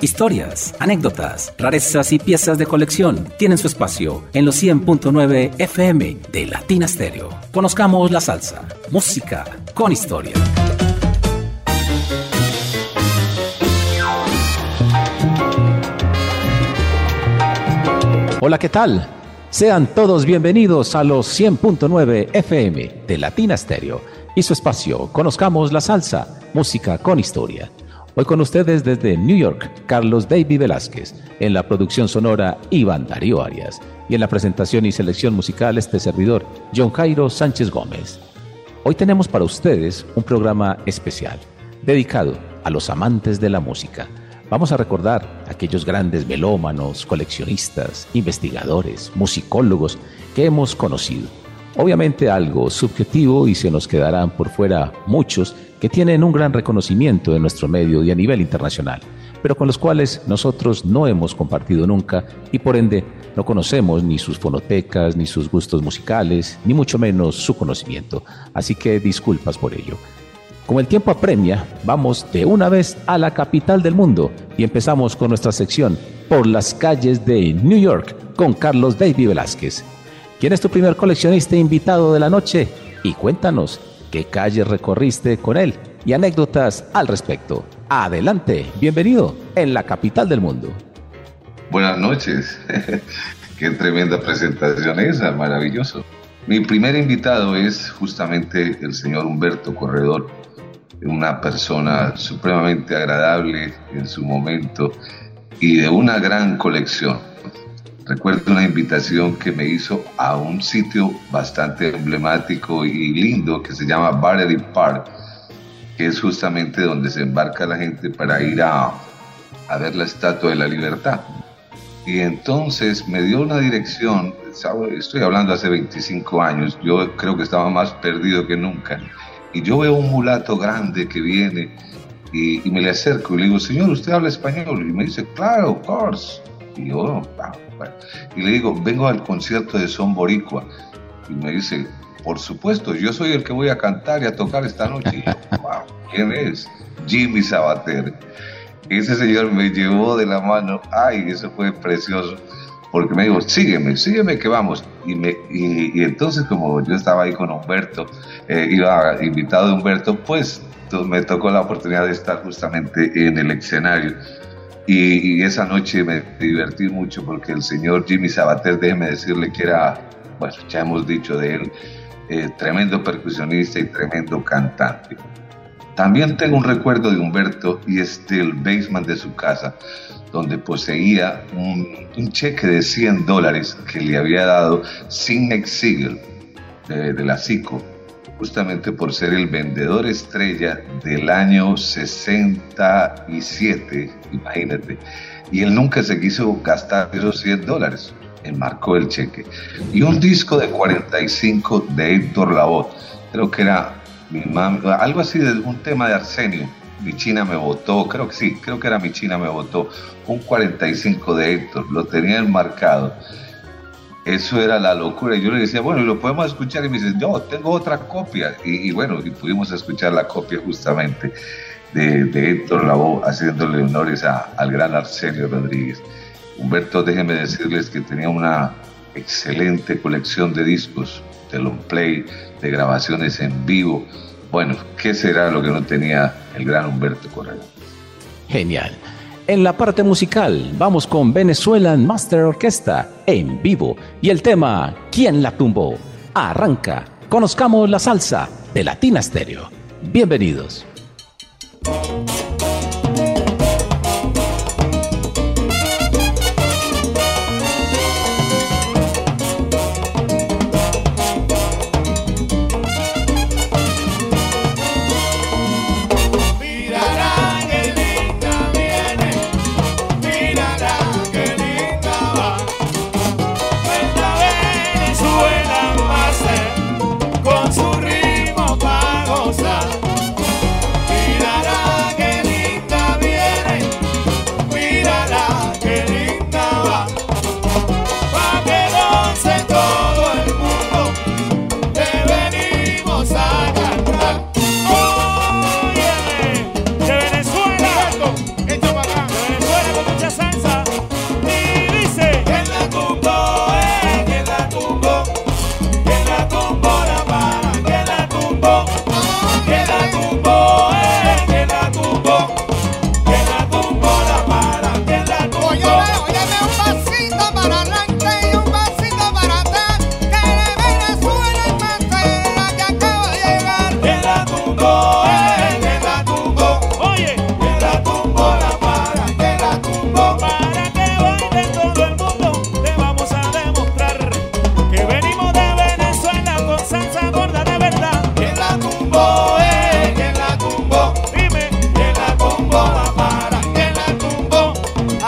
Historias, anécdotas, rarezas y piezas de colección tienen su espacio en los 100.9 FM de Latina Stereo. Conozcamos la salsa, música con historia. Hola, ¿qué tal? Sean todos bienvenidos a los 100.9 FM de Latina Stereo y su espacio Conozcamos la salsa, música con historia. Hoy con ustedes desde New York, Carlos David Velázquez, en la producción sonora Iván Darío Arias y en la presentación y selección musical este servidor, John Jairo Sánchez Gómez. Hoy tenemos para ustedes un programa especial, dedicado a los amantes de la música Vamos a recordar a aquellos grandes melómanos, coleccionistas, investigadores, musicólogos que hemos conocido. Obviamente algo subjetivo y se nos quedarán por fuera muchos que tienen un gran reconocimiento en nuestro medio y a nivel internacional, pero con los cuales nosotros no hemos compartido nunca y por ende no conocemos ni sus fonotecas, ni sus gustos musicales, ni mucho menos su conocimiento. Así que disculpas por ello. Como el tiempo apremia, vamos de una vez a la capital del mundo y empezamos con nuestra sección Por las calles de New York con Carlos David Velázquez. ¿Quién es tu primer coleccionista invitado de la noche? Y cuéntanos qué calles recorriste con él y anécdotas al respecto. Adelante, bienvenido en la capital del mundo. Buenas noches. qué tremenda presentación esa, maravilloso. Mi primer invitado es justamente el señor Humberto Corredor, una persona supremamente agradable en su momento y de una gran colección. Recuerdo una invitación que me hizo a un sitio bastante emblemático y lindo que se llama Battery Park, que es justamente donde se embarca la gente para ir a, ver la Estatua de la Libertad. Y entonces me dio una dirección, estoy hablando hace 25 años, yo creo que estaba más perdido que nunca y yo veo un mulato grande que viene y, me le acerco y le digo, señor, ¿usted habla español? Y me dice, claro, of course. Y yo, ah, Y le digo, vengo al concierto de Son Boricua. Y me dice, por supuesto, yo soy el que voy a cantar y a tocar esta noche. Y yo, wow, ¿quién es? Jimmy Sabater. Ese señor me llevó de la mano, ay, eso fue precioso porque me dijo, sígueme, sígueme que vamos. Y, me, y, entonces como yo estaba ahí con Humberto, eh, iba invitado de Humberto, pues me tocó la oportunidad de estar justamente en el escenario. Y, esa noche me divertí mucho porque el señor Jimmy Sabater, déjeme decirle que era, bueno, ya hemos dicho de él, eh, tremendo percusionista y tremendo cantante. También tengo un recuerdo de Humberto y es del basement de su casa donde poseía un, cheque de 100 dólares que le había dado Sidney Siegel de, de, la CICO, justamente por ser el vendedor estrella del año 67, imagínate. Y él nunca se quiso gastar esos 100 dólares, enmarcó el cheque. Y un disco de 45 de Héctor Lavoe, creo que era mi algo así de un tema de Arsenio mi China me votó, creo que sí, creo que era mi China me votó, un 45 de Héctor, lo tenía enmarcado. Eso era la locura. Y yo le decía, bueno, ¿y lo podemos escuchar? Y me dice, yo tengo otra copia. Y, bueno, y pudimos escuchar la copia justamente de, de Héctor Lavoe, haciéndole honores al gran Arsenio Rodríguez. Humberto, déjenme decirles que tenía una excelente colección de discos, de long play, de grabaciones en vivo bueno, ¿qué será lo que no tenía el gran Humberto Correa? Genial. En la parte musical, vamos con Venezuelan Master Orquesta en vivo y el tema ¿Quién la tumbó? Arranca. Conozcamos la salsa de Latina Stereo. Bienvenidos.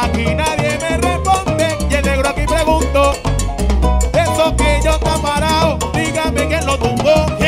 aquí nadie me responde y el negro aquí pregunto, eso que yo está parado, dígame que lo tumbó.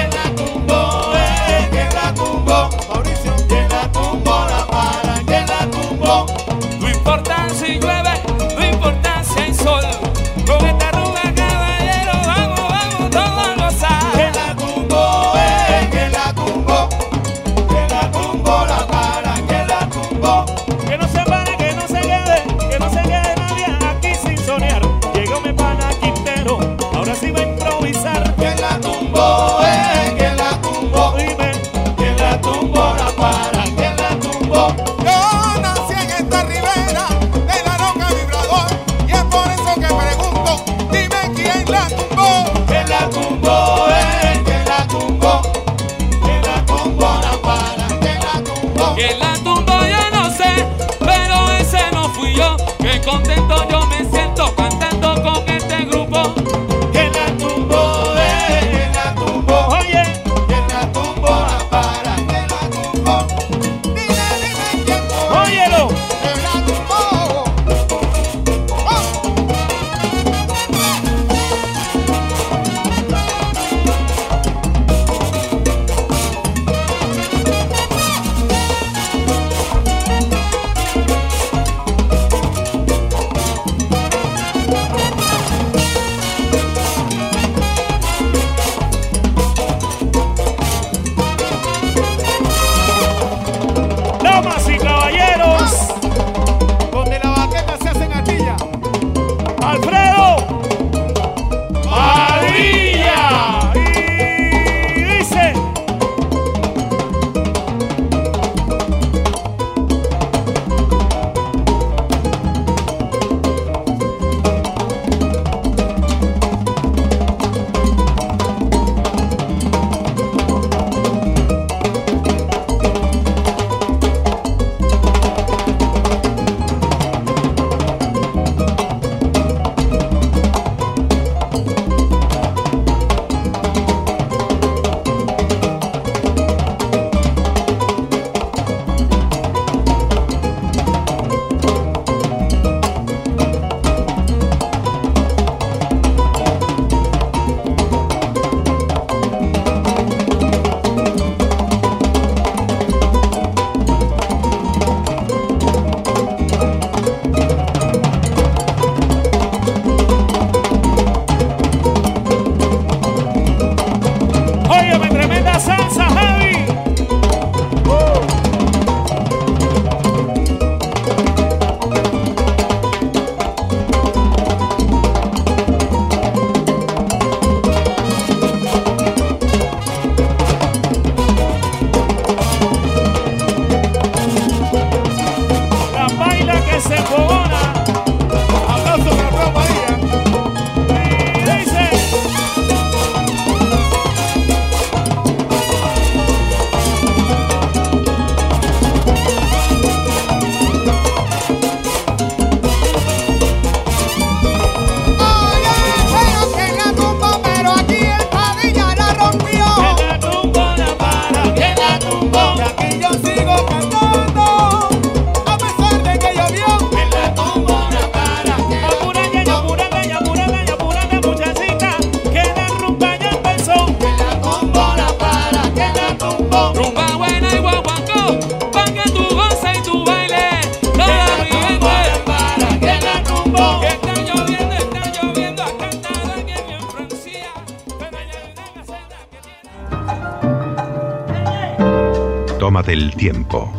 Del tiempo.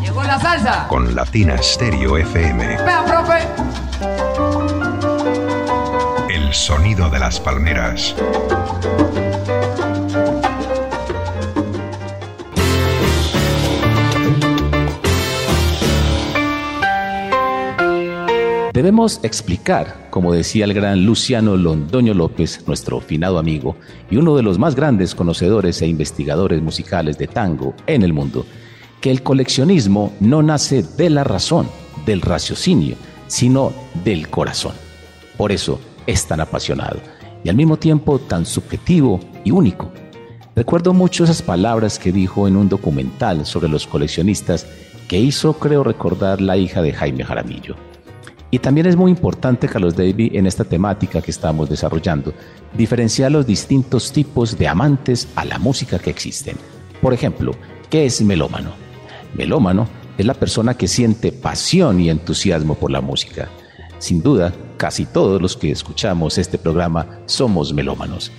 Llegó la salsa. Con Latina Stereo FM. Vea, profe. El sonido de las palmeras. Debemos explicar, como decía el gran Luciano Londoño López, nuestro finado amigo y uno de los más grandes conocedores e investigadores musicales de tango en el mundo, que el coleccionismo no nace de la razón, del raciocinio, sino del corazón. Por eso es tan apasionado y al mismo tiempo tan subjetivo y único. Recuerdo mucho esas palabras que dijo en un documental sobre los coleccionistas que hizo, creo recordar, la hija de Jaime Jaramillo. Y también es muy importante, Carlos David, en esta temática que estamos desarrollando, diferenciar los distintos tipos de amantes a la música que existen. Por ejemplo, ¿qué es melómano? Melómano es la persona que siente pasión y entusiasmo por la música. Sin duda, casi todos los que escuchamos este programa somos melómanos.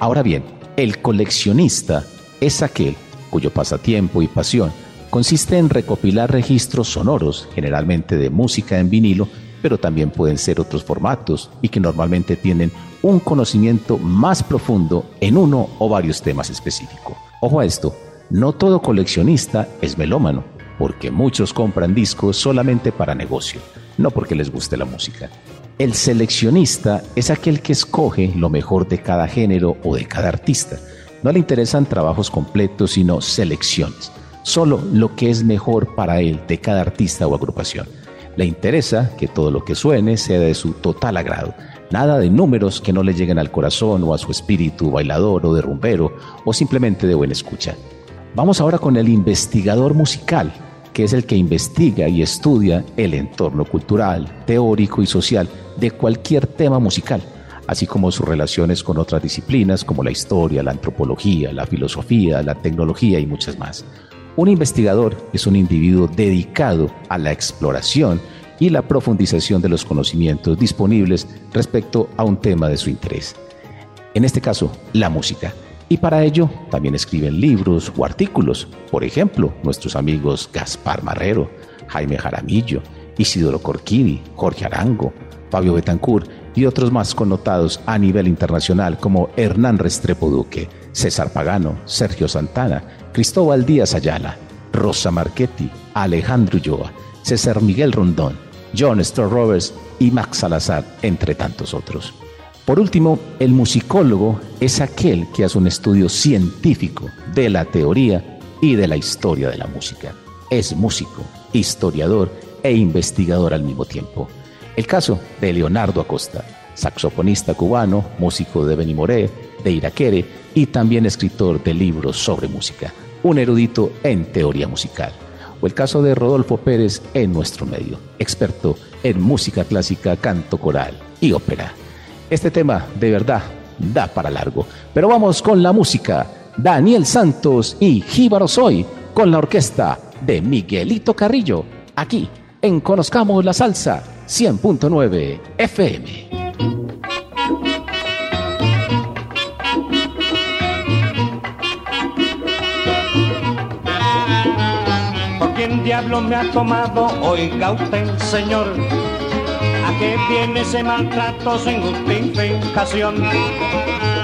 Ahora bien, el coleccionista es aquel cuyo pasatiempo y pasión consiste en recopilar registros sonoros, generalmente de música en vinilo, pero también pueden ser otros formatos y que normalmente tienen un conocimiento más profundo en uno o varios temas específicos. Ojo a esto, no todo coleccionista es melómano, porque muchos compran discos solamente para negocio, no porque les guste la música. El seleccionista es aquel que escoge lo mejor de cada género o de cada artista. No le interesan trabajos completos, sino selecciones, solo lo que es mejor para él de cada artista o agrupación. Le interesa que todo lo que suene sea de su total agrado. Nada de números que no le lleguen al corazón o a su espíritu bailador o de rumbero o simplemente de buena escucha. Vamos ahora con el investigador musical, que es el que investiga y estudia el entorno cultural, teórico y social de cualquier tema musical, así como sus relaciones con otras disciplinas como la historia, la antropología, la filosofía, la tecnología y muchas más. Un investigador es un individuo dedicado a la exploración y la profundización de los conocimientos disponibles respecto a un tema de su interés. En este caso, la música. Y para ello también escriben libros o artículos. Por ejemplo, nuestros amigos Gaspar Marrero, Jaime Jaramillo, Isidoro Corquini, Jorge Arango, Fabio Betancourt y otros más connotados a nivel internacional como Hernán Restrepo Duque, César Pagano, Sergio Santana, Cristóbal Díaz Ayala, Rosa Marchetti, Alejandro Ulloa, César Miguel Rondón, John Storr Roberts y Max Salazar, entre tantos otros. Por último, el musicólogo es aquel que hace un estudio científico de la teoría y de la historia de la música. Es músico, historiador e investigador al mismo tiempo. El caso de Leonardo Acosta, saxofonista cubano, músico de Benimoré, de Iraquere y también escritor de libros sobre música, un erudito en teoría musical. O el caso de Rodolfo Pérez en nuestro medio, experto en música clásica, canto coral y ópera. Este tema de verdad da para largo, pero vamos con la música. Daniel Santos y Jíbaro Soy con la orquesta de Miguelito Carrillo, aquí en Conozcamos la Salsa 100.9 FM. Diablo me ha tomado? Oiga usted, señor. ¿A qué viene ese maltrato sin justificación?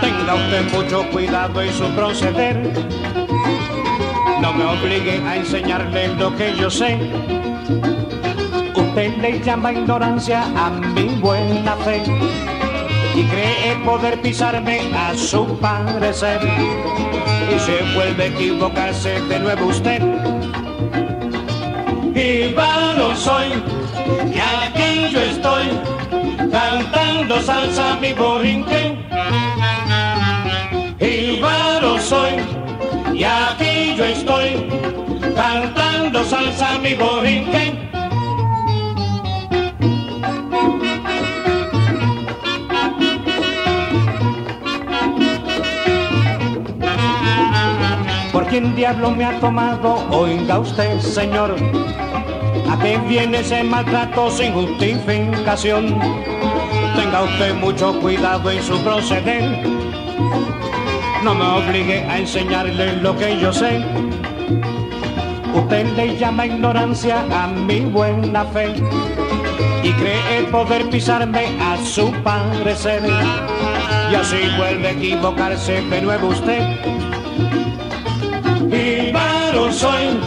Tenga usted mucho cuidado en su proceder. No me obligue a enseñarle lo que yo sé. Usted le llama ignorancia a mi buena fe y cree poder pisarme a su parecer y se vuelve a equivocarse de nuevo usted. Varón soy, y aquí yo estoy, cantando salsa mi borinquen. Y varón soy, y aquí yo estoy, cantando salsa mi borinquen. quién diablo me ha tomado? Oiga usted, señor, ¿a qué viene ese maltrato sin justificación? Tenga usted mucho cuidado en su proceder. No me obligue a enseñarle lo que yo sé. Usted le llama ignorancia a mi buena fe y cree poder pisarme a su parecer. Y así vuelve a equivocarse de nuevo usted y varón soy,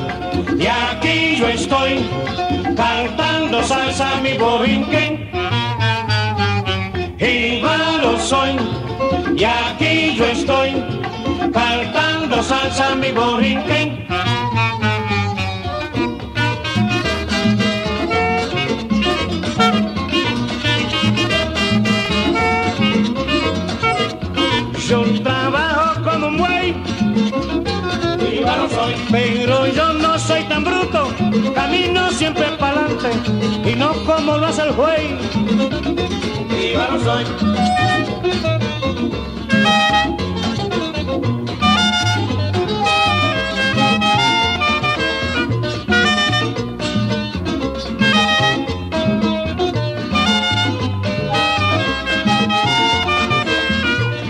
y aquí yo estoy, cantando salsa mi borinquen. Y varón soy, y aquí yo estoy, cantando salsa mi borinquen. Como lo hace el juez. Viva no soy.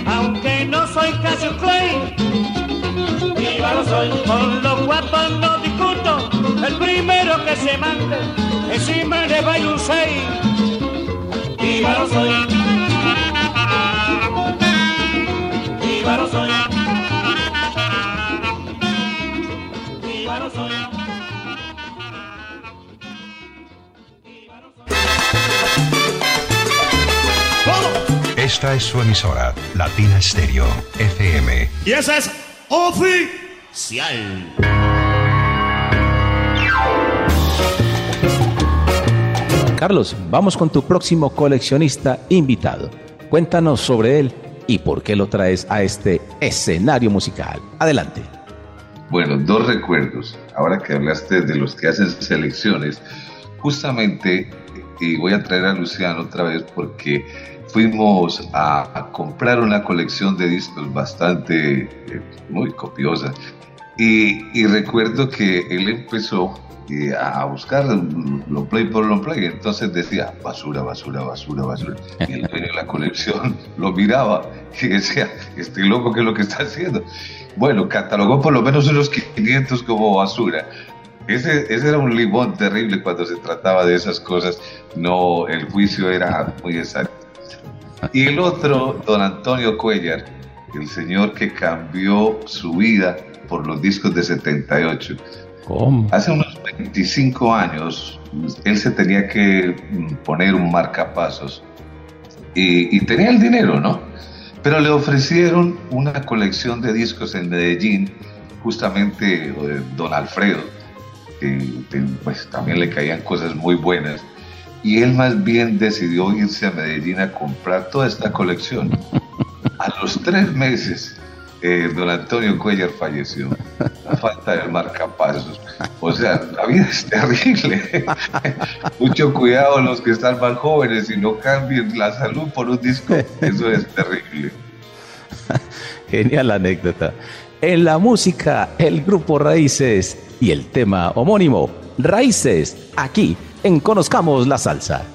Aunque no soy casi un soy. Con los guapos no discuto, el primero que se mande, encima seis. Viva lo soy. Lo soy. Lo soy. Esta es su emisora, Latina Stereo, FM. Y esa es oficial. Carlos, vamos con tu próximo coleccionista invitado. Cuéntanos sobre él y por qué lo traes a este escenario musical. Adelante. Bueno, dos recuerdos. Ahora que hablaste de los que hacen selecciones, justamente, y voy a traer a Luciano otra vez porque fuimos a, comprar una colección de discos bastante, eh, muy copiosa. Y, recuerdo que él empezó a buscar long play por long play, entonces decía basura, basura, basura, basura. Y el dueño de la colección lo miraba y decía, este loco, ¿qué es lo que está haciendo? Bueno, catalogó por lo menos unos 500 como basura. Ese, ese, era un limón terrible cuando se trataba de esas cosas. No, el juicio era muy exacto. Y el otro, don Antonio Cuellar, el señor que cambió su vida por los discos de 78. ¿Cómo? Hace unos 25 años, él se tenía que poner un marcapasos y, y tenía el dinero, ¿no? Pero le ofrecieron una colección de discos en Medellín, justamente don Alfredo, que pues, también le caían cosas muy buenas y él más bien decidió irse a Medellín a comprar toda esta colección. A los tres meses, eh, don Antonio Cuellar falleció. La falta del marcapasos. O sea, la vida es terrible. Mucho cuidado los que están más jóvenes y no cambien la salud por un disco. Eso es terrible. Genial anécdota. En la música, el grupo Raíces y el tema homónimo, Raíces, aquí en Conozcamos la Salsa.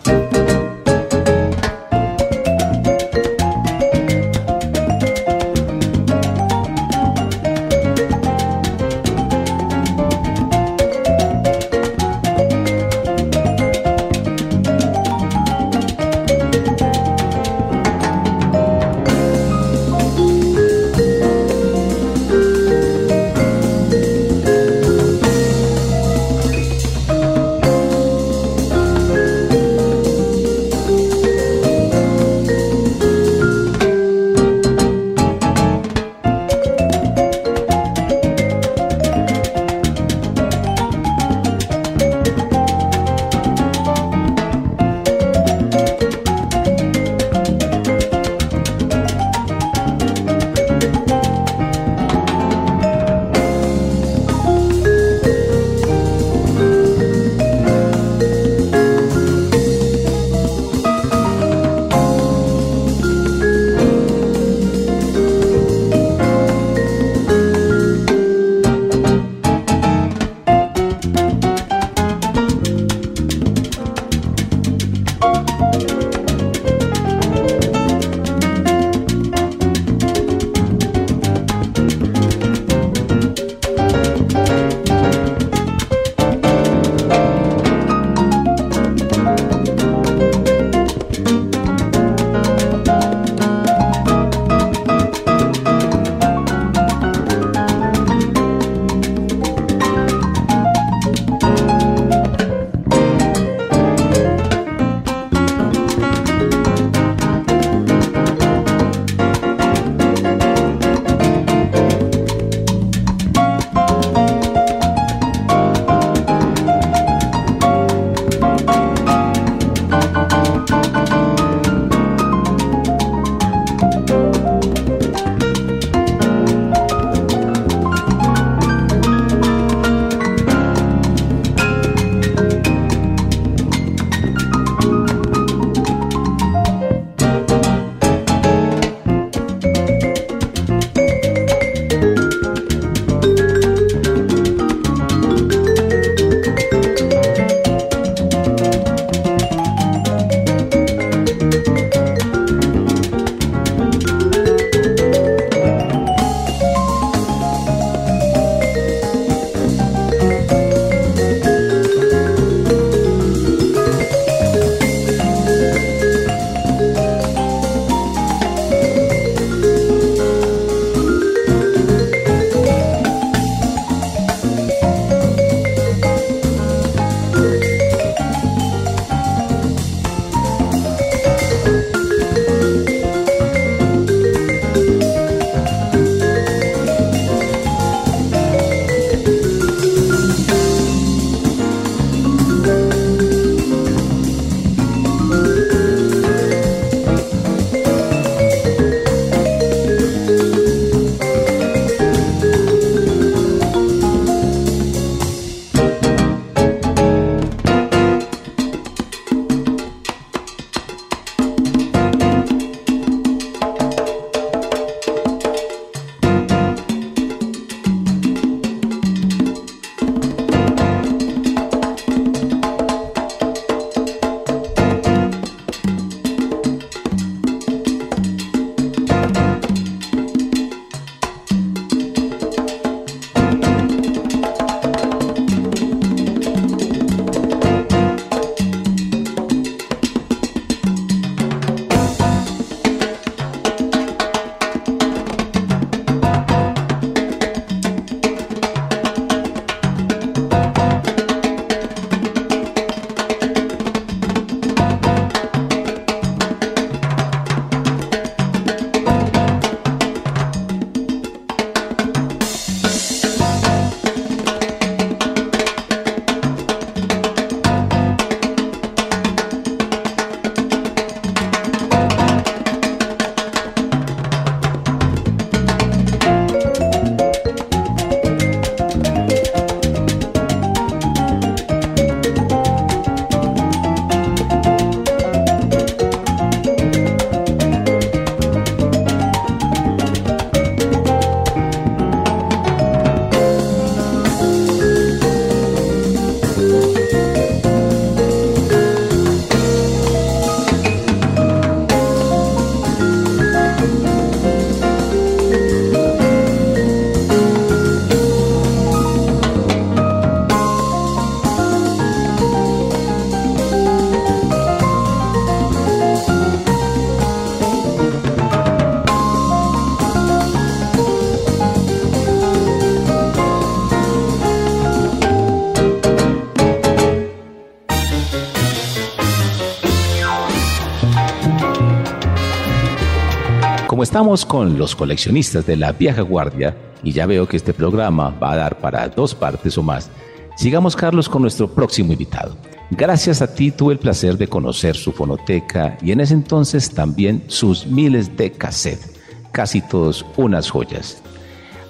Estamos con los coleccionistas de la vieja guardia, y ya veo que este programa va a dar para dos partes o más, sigamos Carlos con nuestro próximo invitado. Gracias a ti tuve el placer de conocer su fonoteca y en ese entonces también sus miles de cassettes, casi todos unas joyas.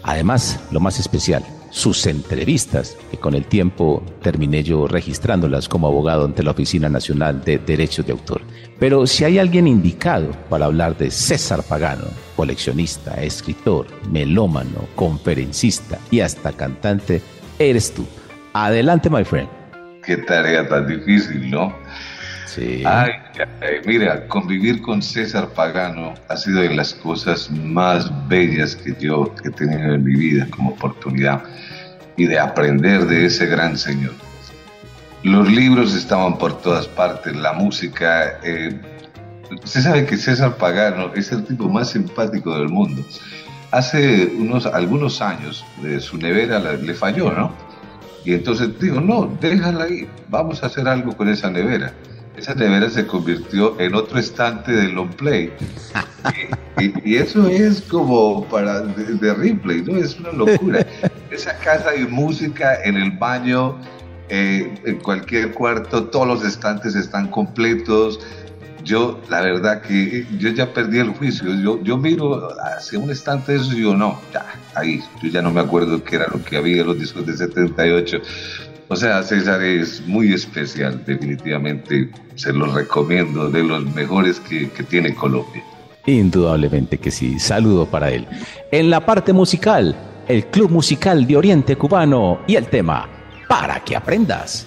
Además, lo más especial, sus entrevistas, que con el tiempo terminé yo registrándolas como abogado ante la Oficina Nacional de Derechos de Autor. Pero si hay alguien indicado para hablar de César Pagano, coleccionista, escritor, melómano, conferencista y hasta cantante, eres tú. Adelante, my friend. Qué tarea tan difícil, ¿no? Sí. Ay, mira, convivir con César Pagano ha sido de las cosas más bellas que yo he tenido en mi vida como oportunidad y de aprender de ese gran señor. Los libros estaban por todas partes, la música. Eh, usted sabe que César Pagano es el tipo más simpático del mundo. Hace unos algunos años de su nevera le falló, ¿no? Y entonces digo, no, déjala ahí, vamos a hacer algo con esa nevera esa nevera se convirtió en otro estante de long play. y, eso es como para de, replay, ¿no? Es una locura. Esa casa hay música en el baño, eh, en cualquier cuarto, todos los estantes están completos. Yo, la verdad que yo ya perdí el juicio. Yo, yo miro hacia un estante de eso y yo, no, ya, ahí. Yo ya no me acuerdo qué era lo que había en los discos de 78 o sea, César es muy especial, definitivamente se lo recomiendo, de los mejores que, que tiene Colombia. Indudablemente que sí, saludo para él. En la parte musical, el Club Musical de Oriente Cubano y el tema, para que aprendas.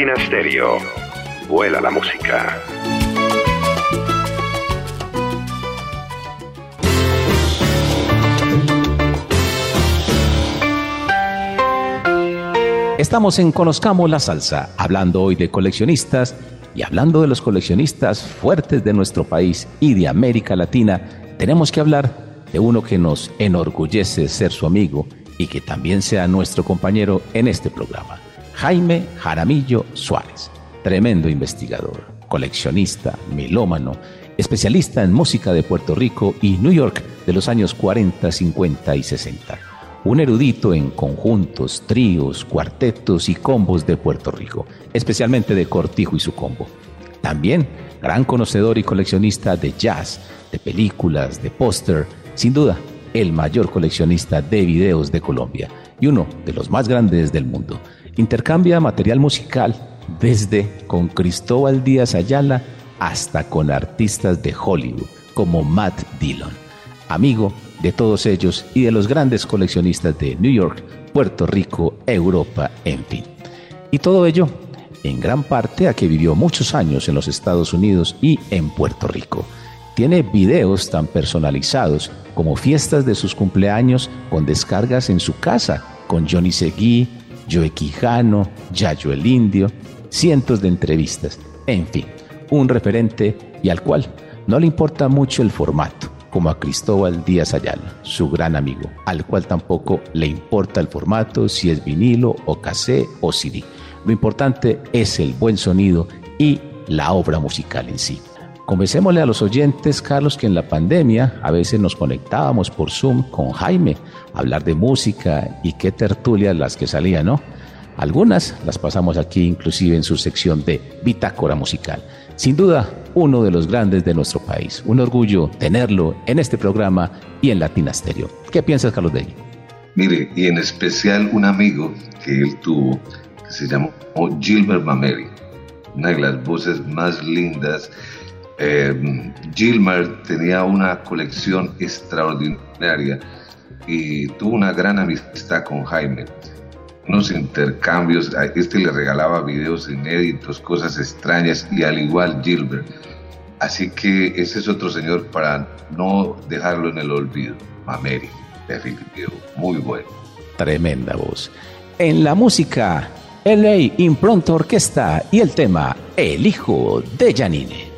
Latina. Vuela la música. Estamos en Conozcamos la Salsa, hablando hoy de coleccionistas y hablando de los coleccionistas fuertes de nuestro país y de América Latina, tenemos que hablar de uno que nos enorgullece ser su amigo y que también sea nuestro compañero en este programa. Jaime Jaramillo Suárez, tremendo investigador, coleccionista, melómano, especialista en música de Puerto Rico y New York de los años 40, 50 y 60. Un erudito en conjuntos, tríos, cuartetos y combos de Puerto Rico, especialmente de Cortijo y su combo. También gran conocedor y coleccionista de jazz, de películas, de póster, sin duda el mayor coleccionista de videos de Colombia y uno de los más grandes del mundo. Intercambia material musical desde con Cristóbal Díaz Ayala hasta con artistas de Hollywood como Matt Dillon, amigo de todos ellos y de los grandes coleccionistas de New York, Puerto Rico, Europa, en fin. Y todo ello en gran parte a que vivió muchos años en los Estados Unidos y en Puerto Rico. Tiene videos tan personalizados como fiestas de sus cumpleaños con descargas en su casa, con Johnny Seguí, Joe Quijano, Yayo el Indio, cientos de entrevistas, en fin, un referente y al cual no le importa mucho el formato, como a Cristóbal Díaz Ayala, su gran amigo, al cual tampoco le importa el formato, si es vinilo o cassé o CD. Lo importante es el buen sonido y la obra musical en sí. Convencémosle a los oyentes, Carlos, que en la pandemia a veces nos conectábamos por Zoom con Jaime a hablar de música y qué tertulias las que salían, ¿no? Algunas las pasamos aquí inclusive en su sección de Bitácora Musical. Sin duda, uno de los grandes de nuestro país. Un orgullo tenerlo en este programa y en Latina Stereo. ¿Qué piensas, Carlos Degui? Mire, y en especial un amigo que él tuvo, que se llamó Gilbert Mameri, una de las voces más lindas eh, Gilmer tenía una colección extraordinaria y tuvo una gran amistad con Jaime. Unos intercambios, este le regalaba videos inéditos, cosas extrañas y al igual Gilbert. Así que ese es otro señor para no dejarlo en el olvido. Mameri, definitivo, muy bueno. Tremenda voz. En la música, LA Impronto Orquesta y el tema El hijo de Janine.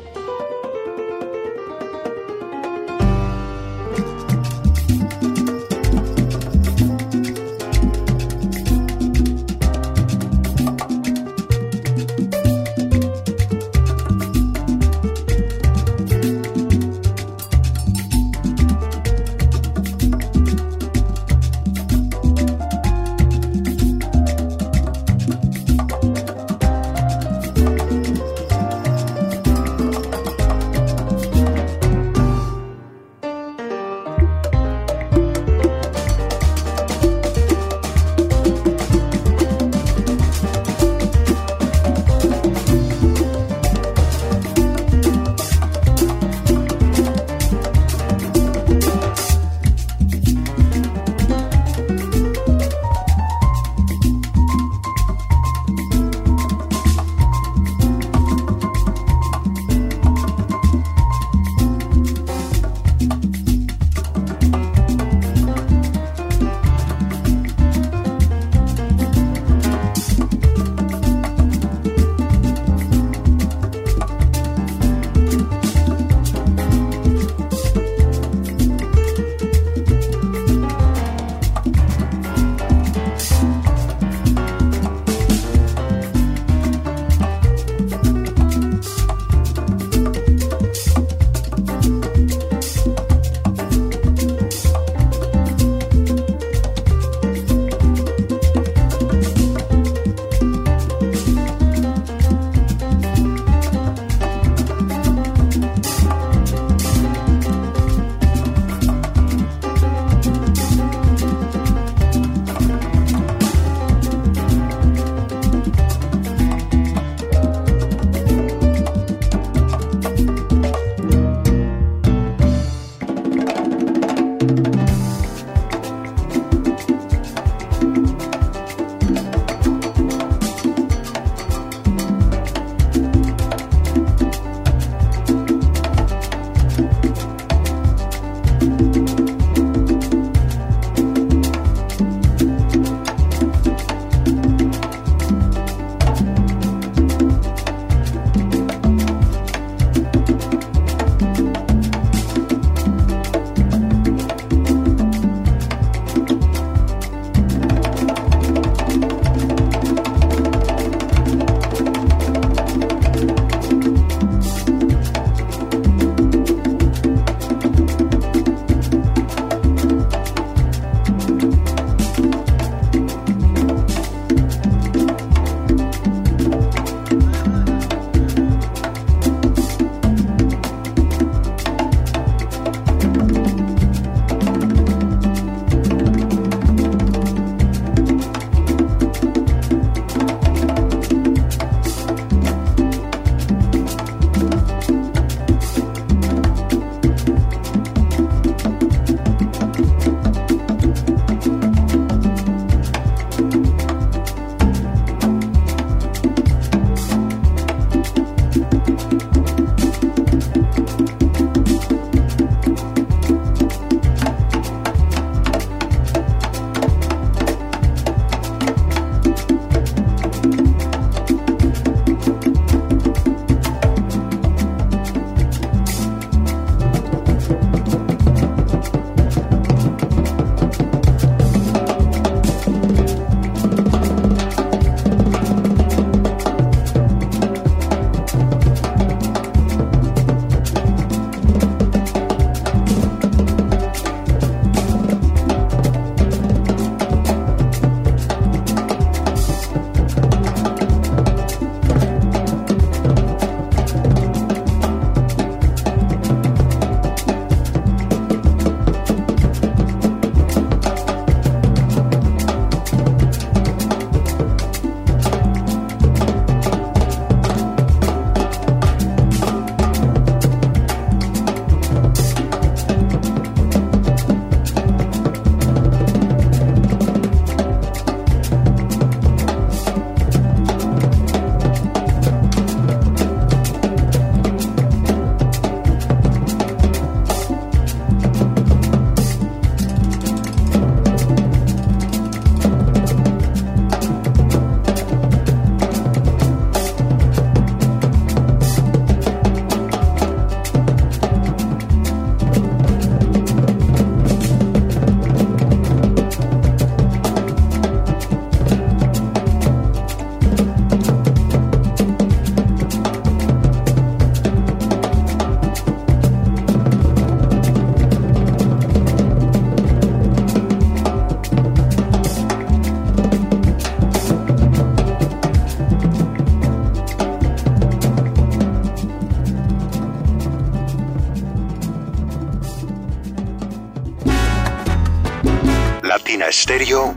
Estéreo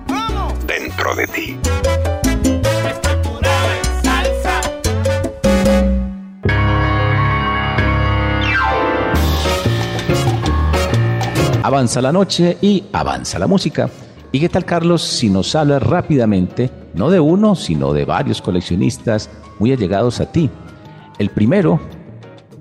dentro de ti. Avanza la noche y avanza la música. ¿Y qué tal, Carlos, si nos habla rápidamente, no de uno, sino de varios coleccionistas muy allegados a ti? El primero,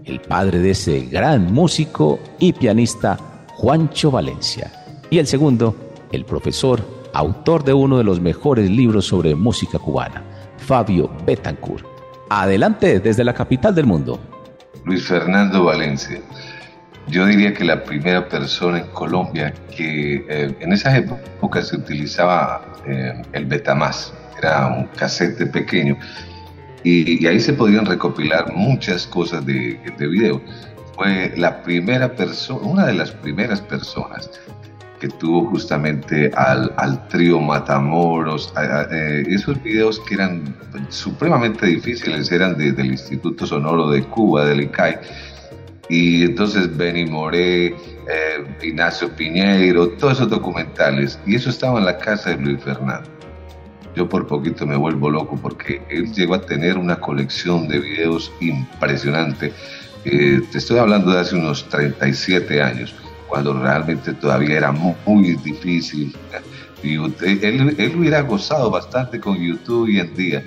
el padre de ese gran músico y pianista Juancho Valencia. Y el segundo, el profesor, autor de uno de los mejores libros sobre música cubana, Fabio Betancourt. Adelante desde la capital del mundo. Luis Fernando Valencia. Yo diría que la primera persona en Colombia que eh, en esa época se utilizaba eh, el Betamax, era un casete pequeño y, ahí se podían recopilar muchas cosas de, de video. Fue la primera persona, una de las primeras personas que tuvo justamente al, al trío Matamoros, eh, esos videos que eran supremamente difíciles, eran del Instituto Sonoro de Cuba, del ICAI, y entonces Benny Moré, eh, Ignacio Piñeiro, todos esos documentales, y eso estaba en la casa de Luis Fernando. Yo por poquito me vuelvo loco porque él llegó a tener una colección de videos impresionante. Eh, te estoy hablando de hace unos 37 años cuando realmente todavía era muy, difícil. Y él, él hubiera gozado bastante con YouTube hoy en día,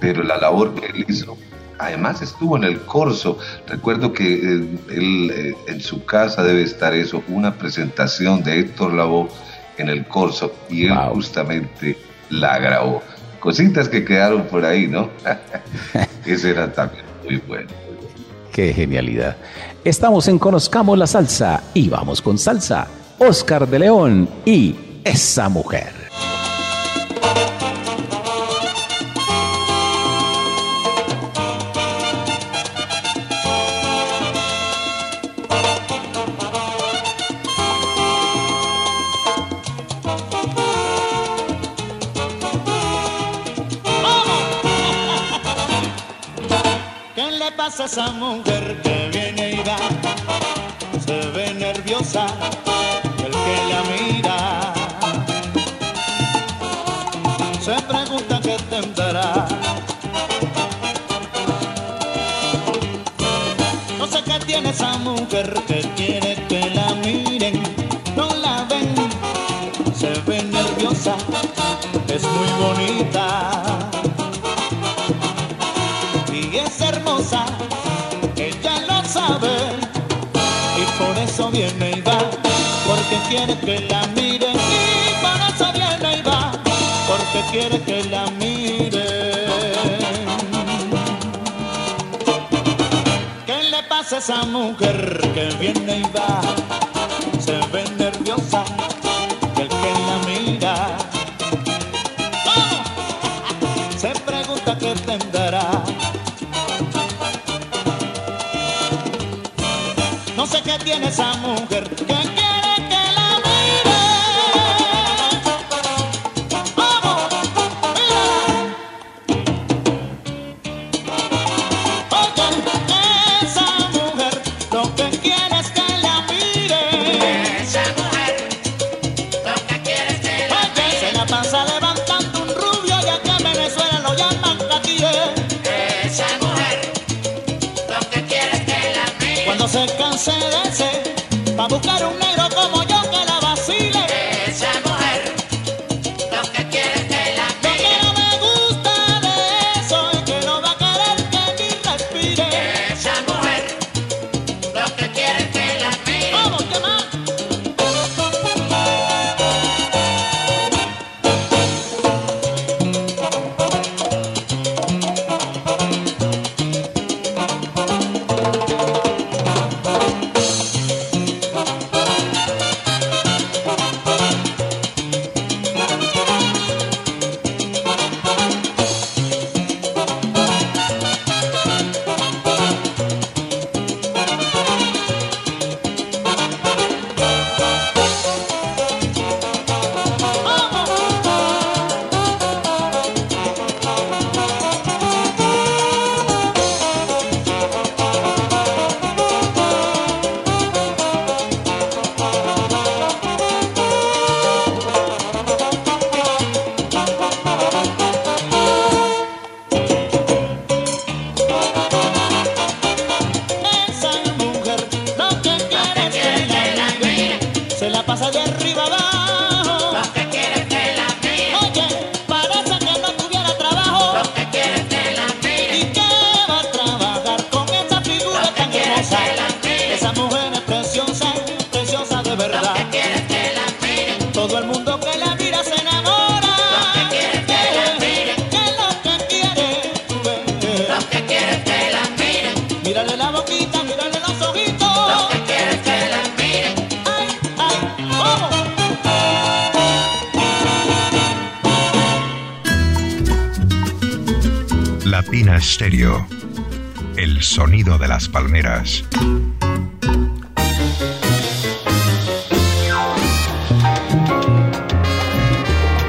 pero la labor que él hizo además estuvo en el corso. Recuerdo que eh, él, eh, en su casa debe estar eso, una presentación de Héctor Lavoe en el corso y él justamente la grabó. Cositas que quedaron por ahí, ¿no? Ese era también muy bueno. Qué genialidad. Estamos en Conozcamos la Salsa y vamos con salsa. Oscar de León y esa mujer. esa mujer el que la mira. Se pregunta qué tendrá. No sé qué tiene esa mujer que quiere que la miren, no la ven, se ve nerviosa, es muy bonita. Quiere que la miren y por eso viene y va, porque quiere que la miren. ¿Qué le pasa a esa mujer que viene y va?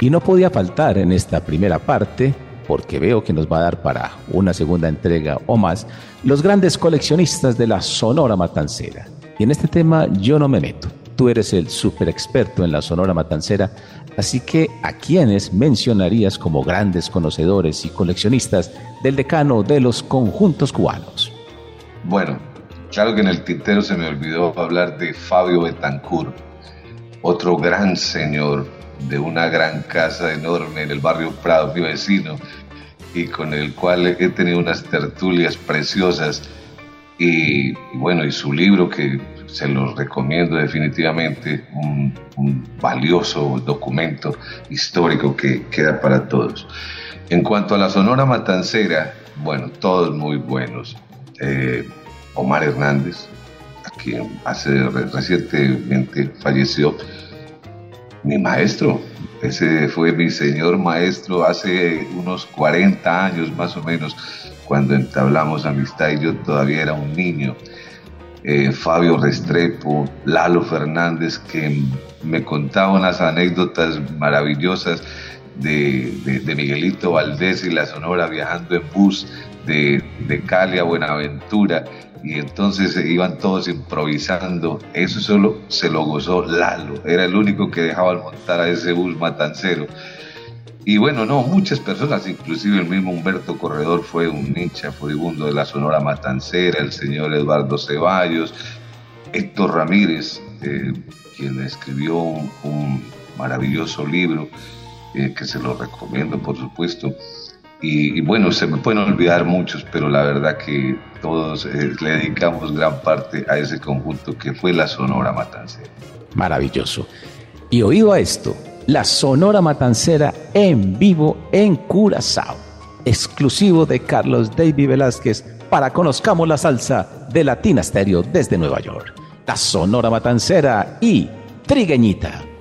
Y no podía faltar en esta primera parte, porque veo que nos va a dar para una segunda entrega o más, los grandes coleccionistas de la Sonora Matancera. Y en este tema yo no me meto. Tú eres el super experto en la Sonora Matancera, así que ¿a quiénes mencionarías como grandes conocedores y coleccionistas del decano de los conjuntos cubanos? Bueno, claro que en el tintero se me olvidó hablar de Fabio Betancourt, otro gran señor de una gran casa enorme en el barrio Prado, mi vecino, y con el cual he tenido unas tertulias preciosas. Y, bueno, y su libro que se los recomiendo definitivamente, un, valioso documento histórico que queda para todos. En cuanto a la Sonora Matancera, bueno, todos muy buenos. Eh, Omar Hernández, quien hace re- recientemente falleció, mi maestro. Ese fue mi señor maestro hace unos 40 años más o menos, cuando entablamos amistad y yo todavía era un niño. Eh, Fabio Restrepo, Lalo Fernández, que me contaba unas anécdotas maravillosas de, de- de Miguelito Valdés y la Sonora viajando en bus de, de Cali a Buenaventura y entonces iban todos improvisando. Eso solo se lo gozó Lalo, era el único que dejaba montar a ese bus matancero. Y bueno, no, muchas personas, inclusive el mismo Humberto Corredor fue un hincha furibundo de la Sonora Matancera, el señor Eduardo Ceballos, Héctor Ramírez, eh, quien escribió un, un maravilloso libro eh, que se lo recomiendo, por supuesto. Y, bueno, se me pueden olvidar muchos, pero la verdad que todos eh, le dedicamos gran parte a ese conjunto que fue la Sonora Matancera. Maravilloso. Y oído a esto, la Sonora Matancera en vivo en Curazao, exclusivo de Carlos David Velázquez para Conozcamos la Salsa de Latina Stereo desde Nueva York. La Sonora Matancera y Trigueñita.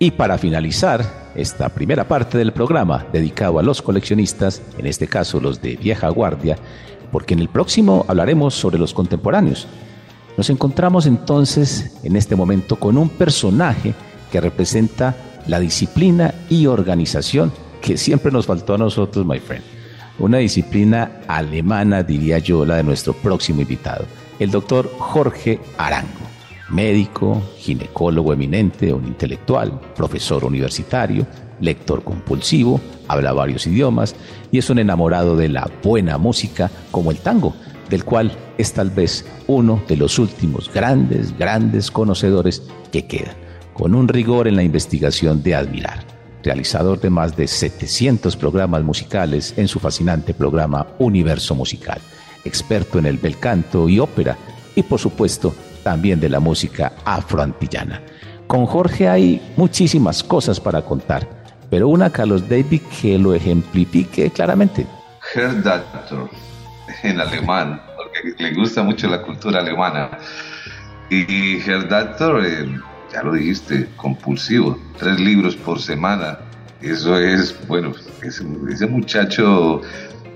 Y para finalizar esta primera parte del programa dedicado a los coleccionistas, en este caso los de vieja guardia, porque en el próximo hablaremos sobre los contemporáneos. Nos encontramos entonces en este momento con un personaje que representa la disciplina y organización que siempre nos faltó a nosotros, my friend. Una disciplina alemana, diría yo, la de nuestro próximo invitado, el doctor Jorge Arango médico, ginecólogo eminente, un intelectual, profesor universitario, lector compulsivo, habla varios idiomas y es un enamorado de la buena música como el tango, del cual es tal vez uno de los últimos grandes, grandes conocedores que quedan, con un rigor en la investigación de admirar. Realizador de más de 700 programas musicales en su fascinante programa Universo Musical, experto en el bel canto y ópera, y por supuesto también de la música afroantillana. Con Jorge hay muchísimas cosas para contar, pero una Carlos David que lo ejemplifique claramente. Herr Doctor, en alemán, porque le gusta mucho la cultura alemana. Y Herr Doctor, eh, ya lo dijiste, compulsivo, tres libros por semana. Eso es, bueno, ese, ese muchacho,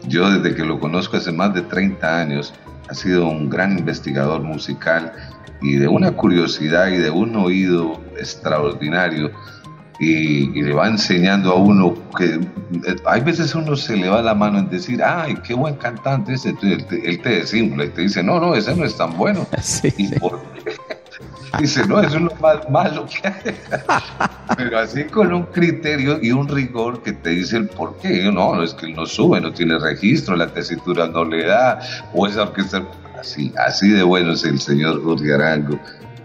yo desde que lo conozco hace más de 30 años, ha sido un gran investigador musical y de una curiosidad y de un oído extraordinario y, le va enseñando a uno que eh, hay veces uno se le va la mano en decir, ay, qué buen cantante ese, él te, él te desinfla y te dice, no, no, ese no es tan bueno. Dice, no, eso es lo más malo que hay. Pero así con un criterio y un rigor que te dice el por qué. No, es que él no sube, no tiene registro, la tesitura no le da, o esa orquesta Así, así de bueno es el señor Jorge Arango,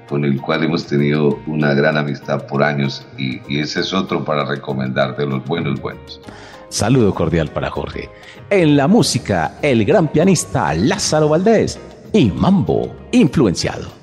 con el cual hemos tenido una gran amistad por años y, y ese es otro para recomendar de los buenos buenos. Saludo cordial para Jorge. En la música, el gran pianista Lázaro Valdés y Mambo influenciado.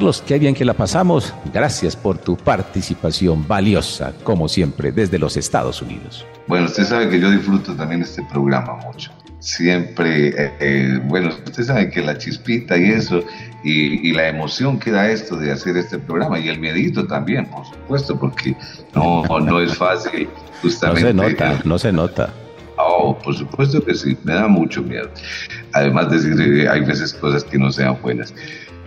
Carlos, qué bien que la pasamos. Gracias por tu participación valiosa, como siempre, desde los Estados Unidos. Bueno, usted sabe que yo disfruto también este programa mucho. Siempre, eh, eh, bueno, usted sabe que la chispita y eso, y, la emoción que da esto de hacer este programa, y el miedito también, por supuesto, porque no, no es fácil justamente. No se nota, no se nota. Oh, por supuesto que sí, me da mucho miedo. Además de decir, hay veces cosas que no sean buenas.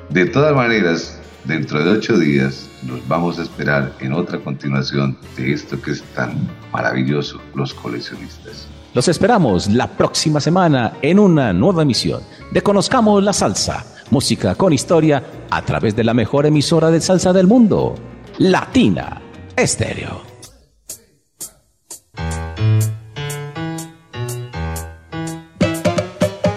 De todas maneras, dentro de ocho días nos vamos a esperar en otra continuación de esto que es tan maravilloso, los coleccionistas. Los esperamos la próxima semana en una nueva emisión de Conozcamos la Salsa, música con historia a través de la mejor emisora de salsa del mundo, Latina Estéreo.